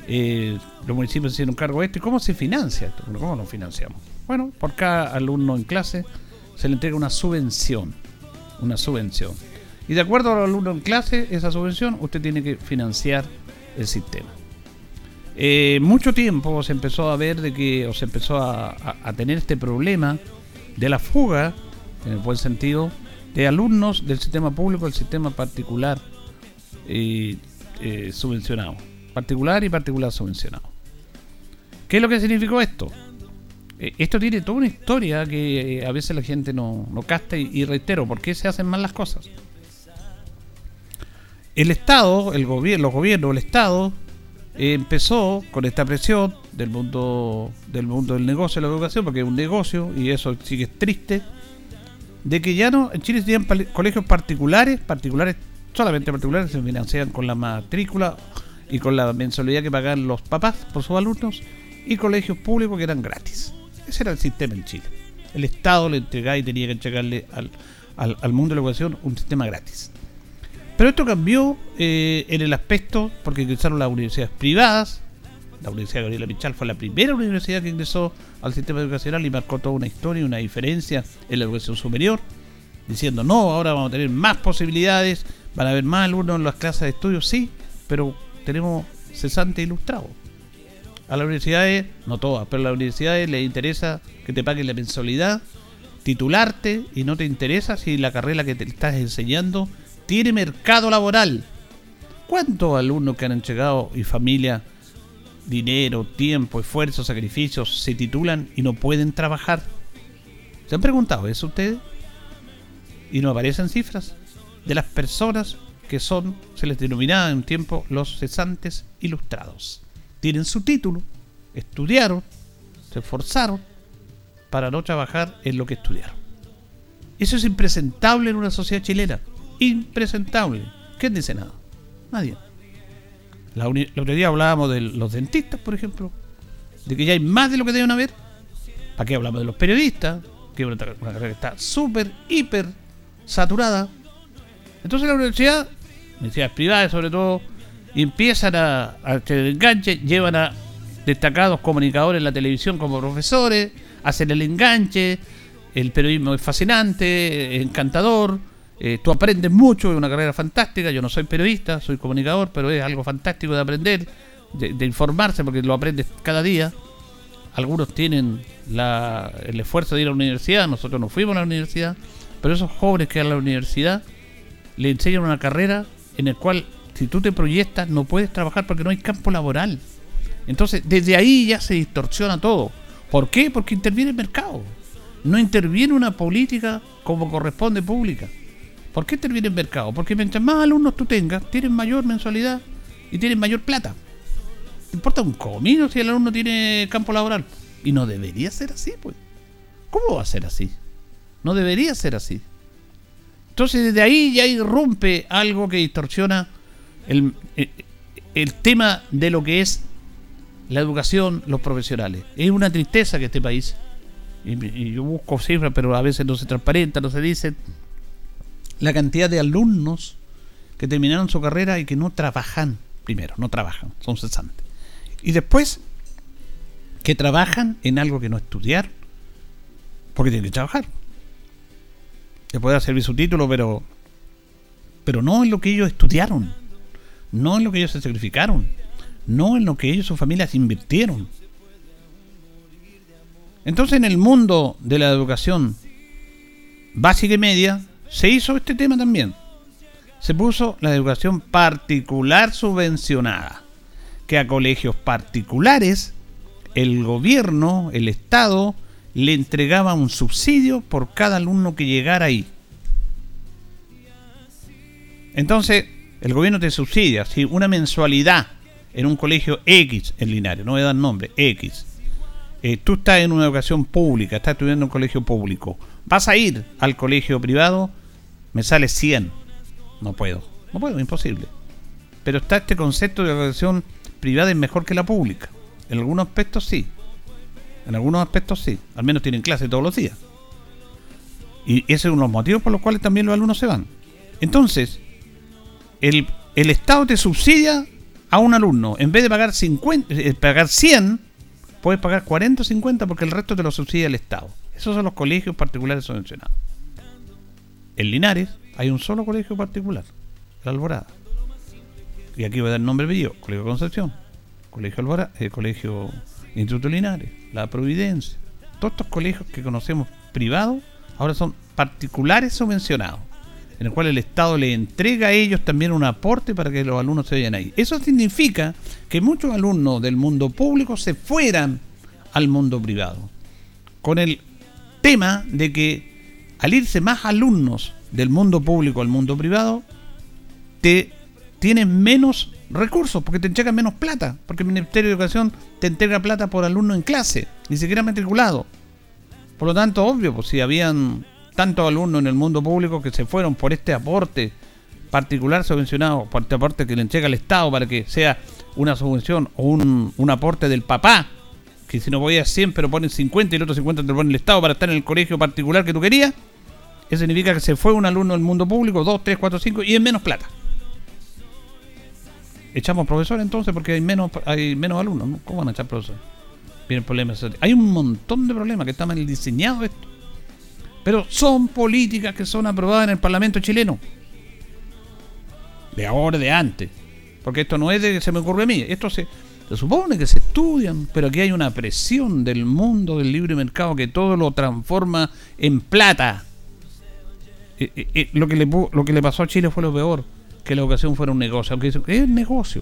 Eh, los municipios hicieron cargo de esto. ¿Y cómo se financia esto? ¿Cómo lo financiamos? Bueno, por cada alumno en clase se le entrega una subvención. Una subvención. Y de acuerdo al alumno en clase, esa subvención, usted tiene que financiar el sistema. Eh, mucho tiempo se empezó a ver de que, o se empezó a tener este problema de la fuga, en el buen sentido, de alumnos del sistema público al sistema particular eh, eh, subvencionado. Particular y particular subvencionado. ¿Qué es lo que significó esto? Eh, esto tiene toda una historia que a veces la gente no, no casta y, reitero, ¿por qué se hacen mal las cosas? El Estado, el gobierno, los gobiernos, el Estado, empezó con esta presión del mundo del mundo del negocio de la educación, porque es un negocio y eso sí que es triste, de que ya no, en Chile tienen colegios particulares, particulares, solamente particulares, se financian con la matrícula y con la mensualidad que pagan los papás por sus alumnos, y colegios públicos que eran gratis. Ese era el sistema en Chile. El Estado le entregaba y tenía que entregarle al, al, mundo de la educación un sistema gratis. Pero esto cambió eh, en el aspecto porque ingresaron las universidades privadas, la Universidad Gabriela Michal fue la primera universidad que ingresó al sistema educacional y marcó toda una historia y una diferencia en la educación superior. diciendo, no, ahora vamos a tener más posibilidades, van a haber más alumnos en las clases de estudio, sí, pero tenemos cesante ilustrado. A las universidades, no todas, pero a las universidades les interesa que te paguen la mensualidad, titularte y no te interesa si la carrera que te estás enseñando tiene mercado laboral. ¿Cuántos alumnos que han entregado y familia, dinero, tiempo, esfuerzo, sacrificios se titulan y no pueden trabajar? ¿Se han preguntado eso ustedes? Y no aparecen cifras de las personas que son, se les denominaba en un tiempo, los cesantes ilustrados. Tienen su título, estudiaron, se esforzaron para no trabajar en lo que estudiaron. Eso es impresentable en una sociedad chilena. Impresentable. ¿Quién dice nada? Nadie. La, otro día hablábamos de los dentistas, por ejemplo, de que ya hay más de lo que deben haber. ¿Para qué hablamos de los periodistas? Que una carrera está súper, hiper saturada. Entonces la universidad, universidades privadas sobre todo, empiezan a, a tener enganche, llevan a destacados comunicadores en la televisión como profesores, hacen el enganche, el periodismo es fascinante, encantador, eh, tú aprendes mucho, es una carrera fantástica, yo no soy periodista, soy comunicador, pero es algo fantástico de aprender, de, informarse, porque lo aprendes cada día. Algunos tienen el esfuerzo de ir a la universidad, nosotros no fuimos a la universidad, pero esos jóvenes que van a la universidad le enseñan una carrera en la cual si tú te proyectas no puedes trabajar porque no hay campo laboral. Entonces, desde ahí ya se distorsiona todo. ¿Por qué? Porque interviene el mercado. No interviene una política como corresponde pública. ¿Por qué interviene el mercado? Porque mientras más alumnos tú tengas, tienes mayor mensualidad y tienes mayor plata. ¿Te importa un comino si el alumno tiene campo laboral? Y no debería ser así, pues. ¿Cómo va a ser así? No debería ser así. Entonces desde ahí ya irrumpe algo que distorsiona el, el tema de lo que es la educación, los profesionales. Es una tristeza que este país, y, yo busco cifras, pero a veces no se transparenta, no se dice, la cantidad de alumnos que terminaron su carrera y que no trabajan, primero, no trabajan, son cesantes. Y después, que trabajan en algo que no estudiar, porque tienen que trabajar. Se puede servir su título, pero, pero no en lo que ellos estudiaron, no en lo que ellos se sacrificaron no en lo que ellos y sus familias invirtieron. Entonces en el mundo de la educación básica y media se hizo este tema también. Se puso la educación particular subvencionada, que a colegios particulares el gobierno, el Estado, le entregaba un subsidio por cada alumno que llegara ahí. Entonces, el gobierno te subsidia, si una mensualidad en un colegio X en Linares, no voy a dar nombre, X. Eh, tú estás en una educación pública, estás estudiando en un colegio público. Vas a ir al colegio privado, me sale 100. No puedo, no puedo, imposible. Pero está este concepto de educación privada es mejor que la pública. En algunos aspectos sí. En algunos aspectos sí. Al menos tienen clase todos los días. Y ese es uno de los motivos por los cuales también los alumnos se van. Entonces, el, el Estado te subsidia a un alumno, en vez de pagar 50, eh, pagar 100, puedes pagar 40 o 50 porque el resto te lo subsidia el Estado. Esos son los colegios particulares subvencionados. En Linares hay un solo colegio particular, la Alborada. Y aquí voy a dar nombre y Colegio Concepción, Colegio Alborada, eh, Colegio Instituto Linares, La Providencia. Todos estos colegios que conocemos privados ahora son particulares subvencionados en el cual el Estado le entrega a ellos también un aporte para que los alumnos se vayan ahí. Eso significa que muchos alumnos del mundo público se fueran al mundo privado, con el tema de que al irse más alumnos del mundo público al mundo privado, te tienen menos recursos, porque te entregan menos plata, porque el Ministerio de Educación te entrega plata por alumno en clase, ni siquiera matriculado. Por lo tanto, obvio, pues si habían tantos alumnos en el mundo público que se fueron por este aporte particular subvencionado, por este aporte que le entrega el Estado para que sea una subvención o un, aporte del papá, que si no a 100 pero ponen 50 y el otro 50 te lo pone el Estado para estar en el colegio particular que tú querías, eso significa que se fue un alumno del mundo público, 2, 3, 4, 5 y es menos plata. Echamos profesores entonces porque hay menos hay menos alumnos, ¿cómo van a echar profesores? Vienen problemas. Hay un montón de problemas que están mal diseñados esto. Pero son políticas que son aprobadas en el Parlamento chileno. De ahora, de antes. Porque esto no es de que se me ocurre a mí. Esto se, se supone que se estudian, pero aquí hay una presión del mundo del libre mercado que todo lo transforma en plata. Eh, eh, eh, lo, que le, lo que le pasó a Chile fue lo peor, que la educación fuera un negocio. Aunque es negocio.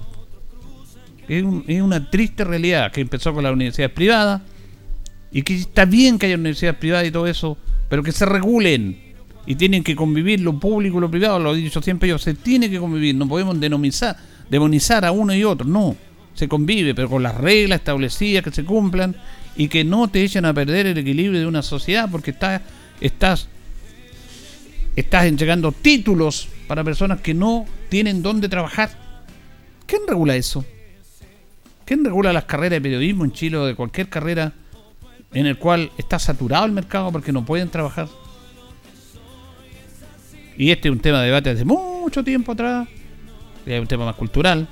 Es, es una triste realidad que empezó con las universidades privadas y que está bien que haya universidades privadas y todo eso, pero que se regulen y tienen que convivir lo público y lo privado, lo he dicho siempre yo, se tiene que convivir, no podemos demonizar a uno y otro, no, se convive, pero con las reglas establecidas que se cumplan y que no te echen a perder el equilibrio de una sociedad porque estás, estás, estás entregando títulos para personas que no tienen dónde trabajar. ¿Quién regula eso? ¿Quién regula las carreras de periodismo en Chile o de cualquier carrera en el cual está saturado el mercado porque no pueden trabajar? Y este es un tema de debate desde mucho tiempo atrás. Es un tema más cultural.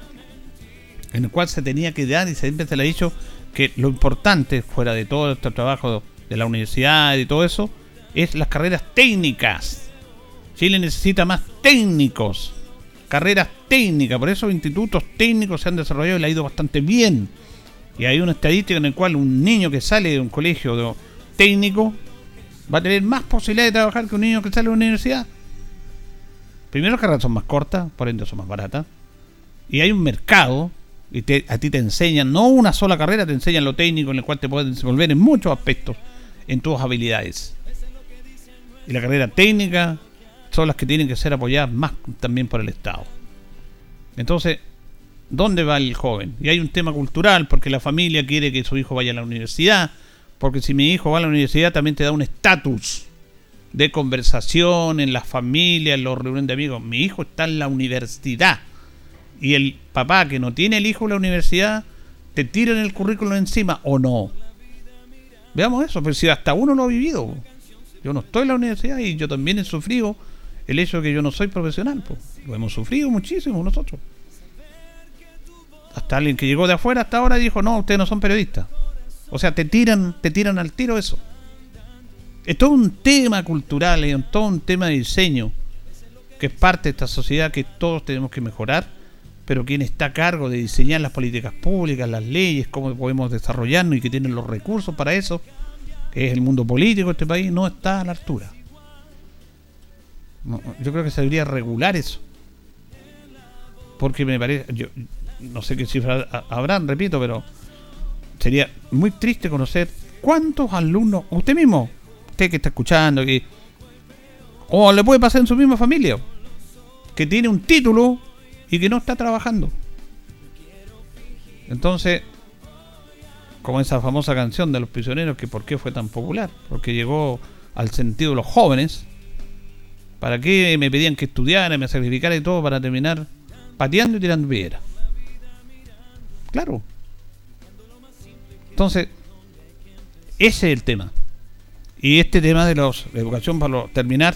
En el cual se tenía que dar y siempre se le ha dicho que lo importante, fuera de todo este trabajo de la universidad y todo eso, es las carreras técnicas. Chile necesita más técnicos. Carreras técnicas. Por eso institutos técnicos se han desarrollado y le ha ido bastante bien. Y hay una estadística en la cual un niño que sale de un colegio técnico va a tener más posibilidad de trabajar que un niño que sale de una universidad. Primero, las carreras son más cortas, por ende son más baratas. Y hay un mercado, y a ti te enseñan, no una sola carrera, te enseñan lo técnico en el cual te puedes desenvolver en muchos aspectos, en tus habilidades. Y la carrera técnica son las que tienen que ser apoyadas más también por el Estado. Entonces, ¿dónde va el joven? Y hay un tema cultural, porque la familia quiere que su hijo vaya a la universidad, porque si mi hijo va a la universidad también te da un estatus de conversación en las familias, en los reuniones de amigos. Mi hijo está en la universidad. Y el papá que no tiene el hijo en la universidad, te tira en el currículum encima o no. Veamos eso, pero si hasta uno lo ha vivido. Yo no estoy en la universidad y yo también he sufrido el hecho de que yo no soy profesional. Pues. Lo hemos sufrido muchísimo nosotros. Hasta alguien que llegó de afuera hasta ahora dijo, no, ustedes no son periodistas. O sea, te tiran, te tiran al tiro eso es todo un tema cultural, es todo un tema de diseño, que es parte de esta sociedad que todos tenemos que mejorar, pero quien está a cargo de diseñar las políticas públicas, las leyes, cómo podemos desarrollarnos y que tienen los recursos para eso, que es el mundo político de este país, no está a la altura. yo creo que se debería regular eso. Porque me parece, yo no sé qué cifras habrán, repito, pero sería muy triste conocer cuántos alumnos, usted mismo, usted que está escuchando, que, o le puede pasar en su misma familia, que tiene un título y que no está trabajando. Entonces, como esa famosa canción de los prisioneros, que por qué fue tan popular, porque llegó al sentido de los jóvenes, ¿para qué me pedían que estudiara, me sacrificara y todo para terminar pateando y tirando piedra? Claro. Entonces, ese es el tema. Y este tema de los, la educación para terminar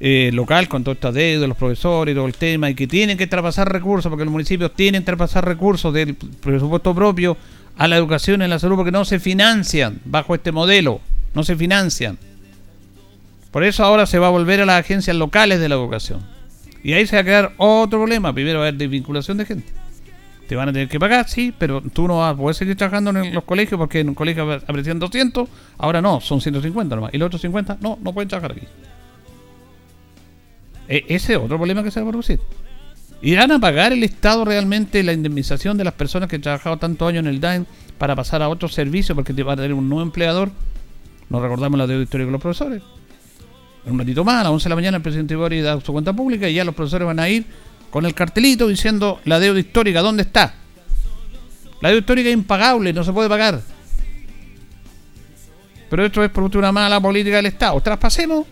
eh, local con todo esta deuda, los profesores y todo el tema, y que tienen que traspasar recursos, porque los municipios tienen que traspasar recursos del presupuesto propio a la educación y la salud, porque no se financian bajo este modelo, no se financian. Por eso ahora se va a volver a las agencias locales de la educación. Y ahí se va a quedar otro problema. Primero va a haber desvinculación de gente. Te van a tener que pagar, sí, pero tú no vas a poder seguir trabajando en los colegios porque en un colegio aparecían 200, ahora no, son 150 nomás. Y los otros 50, no, no pueden trabajar aquí. E ese es otro problema que se va a producir. ¿Irán a pagar el Estado realmente la indemnización de las personas que han trabajado tantos años en el DAIN para pasar a otro servicio porque te va a tener un nuevo empleador? Nos recordamos la deuda histórica de los profesores. Un ratito más, a las 11 de la mañana, el presidente Boris da su cuenta pública y ya los profesores van a ir con el cartelito diciendo la deuda histórica, ¿dónde está? La deuda histórica es impagable, no se puede pagar. Pero esto es por una mala política del Estado. Traspasemos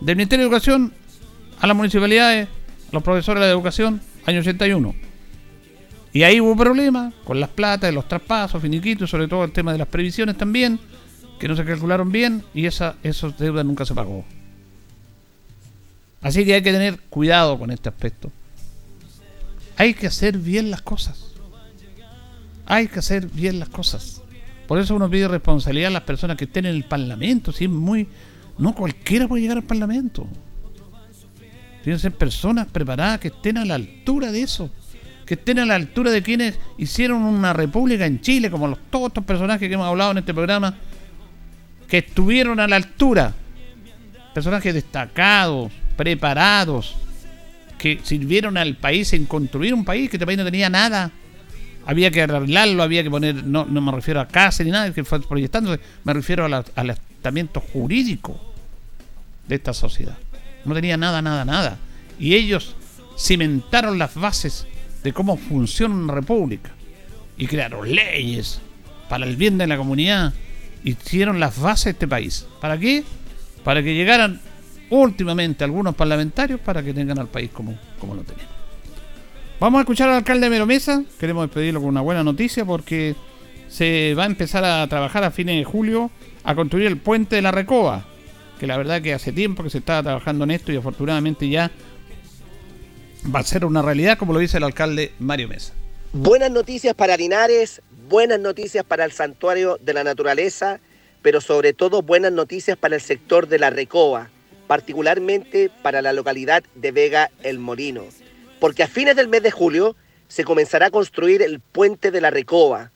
del Ministerio de Educación a las municipalidades, a los profesores de educación, año 81. Y ahí hubo problemas con las platas, los traspasos, finiquitos, sobre todo el tema de las previsiones también, que no se calcularon bien y esa, esa deuda nunca se pagó. Así que hay que tener cuidado con este aspecto. Hay que hacer bien las cosas. Hay que hacer bien las cosas. Por eso uno pide responsabilidad a las personas que estén en el Parlamento. Si es muy No cualquiera puede llegar al Parlamento. Tienen que ser personas preparadas que estén a la altura de eso. Que estén a la altura de quienes hicieron una república en Chile, como los, todos estos personajes que hemos hablado en este programa, que estuvieron a la altura. Personajes destacados, preparados, que sirvieron al país en construir un país que este país no tenía nada. Había que arreglarlo, había que poner, no, no me refiero a casa ni nada, que fue proyectándose, me refiero al asentamiento jurídico de esta sociedad. No tenía nada, nada, nada. Y ellos cimentaron las bases de cómo funciona una república. Y crearon leyes para el bien de la comunidad. Hicieron las bases de este país. ¿Para qué? Para que llegaran últimamente algunos parlamentarios para que tengan al país como, como lo tenían. Vamos a escuchar al alcalde de Meromesa. Queremos despedirlo con una buena noticia porque se va a empezar a trabajar a fines de julio a construir el puente de la Recoba que la verdad que hace tiempo que se estaba trabajando en esto y afortunadamente ya va a ser una realidad, como lo dice el alcalde Mario Mesa. Buenas noticias para Linares, buenas noticias para el santuario de la naturaleza, pero sobre todo buenas noticias para el sector de la Recoba, particularmente para la localidad de Vega El Molino, porque a fines del mes de julio se comenzará a construir el puente de la Recoba,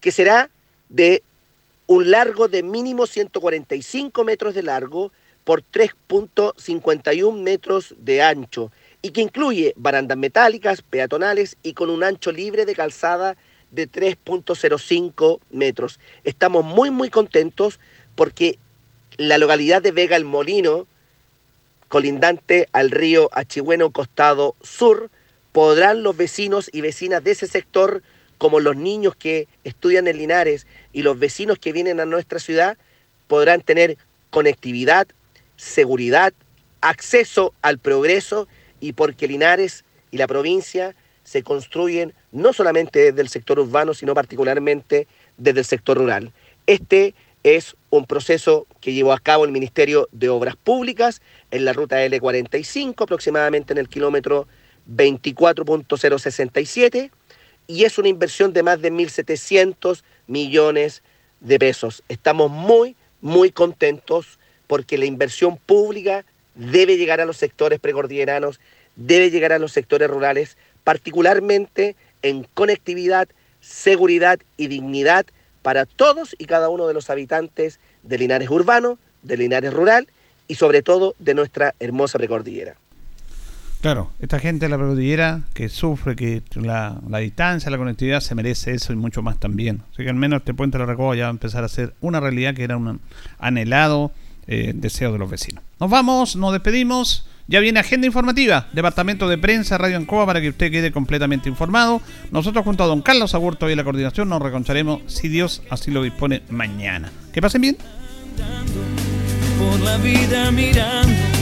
que será de un largo de mínimo 145 metros de largo por 3.51 metros de ancho y que incluye barandas metálicas, peatonales y con un ancho libre de calzada de 3.05 metros. Estamos muy muy contentos porque la localidad de Vega el Molino, colindante al río Achigüeno Costado Sur, podrán los vecinos y vecinas de ese sector como los niños que estudian en Linares y los vecinos que vienen a nuestra ciudad podrán tener conectividad, seguridad, acceso al progreso y porque Linares y la provincia se construyen no solamente desde el sector urbano, sino particularmente desde el sector rural. Este es un proceso que llevó a cabo el Ministerio de Obras Públicas en la ruta L45, aproximadamente en el kilómetro 24.067 y es una inversión de más de 1.700 millones de pesos. Estamos muy, muy contentos porque la inversión pública debe llegar a los sectores precordilleranos, debe llegar a los sectores rurales, particularmente en conectividad, seguridad y dignidad para todos y cada uno de los habitantes de Linares urbano, de Linares rural y sobre todo de nuestra hermosa precordillera. Claro, esta gente de la cordillera que sufre, que la, distancia, la conectividad se merece eso y mucho más también. Así que al menos este puente de la Recoba ya va a empezar a ser una realidad que era un anhelado eh, deseo de los vecinos. Nos vamos, nos despedimos. Ya viene agenda informativa, Departamento de Prensa, Radio Ancoa, para que usted quede completamente informado. Nosotros junto a don Carlos Agurto y la coordinación nos reconcharemos, si Dios así lo dispone, mañana. Que pasen bien. Por la vida mirando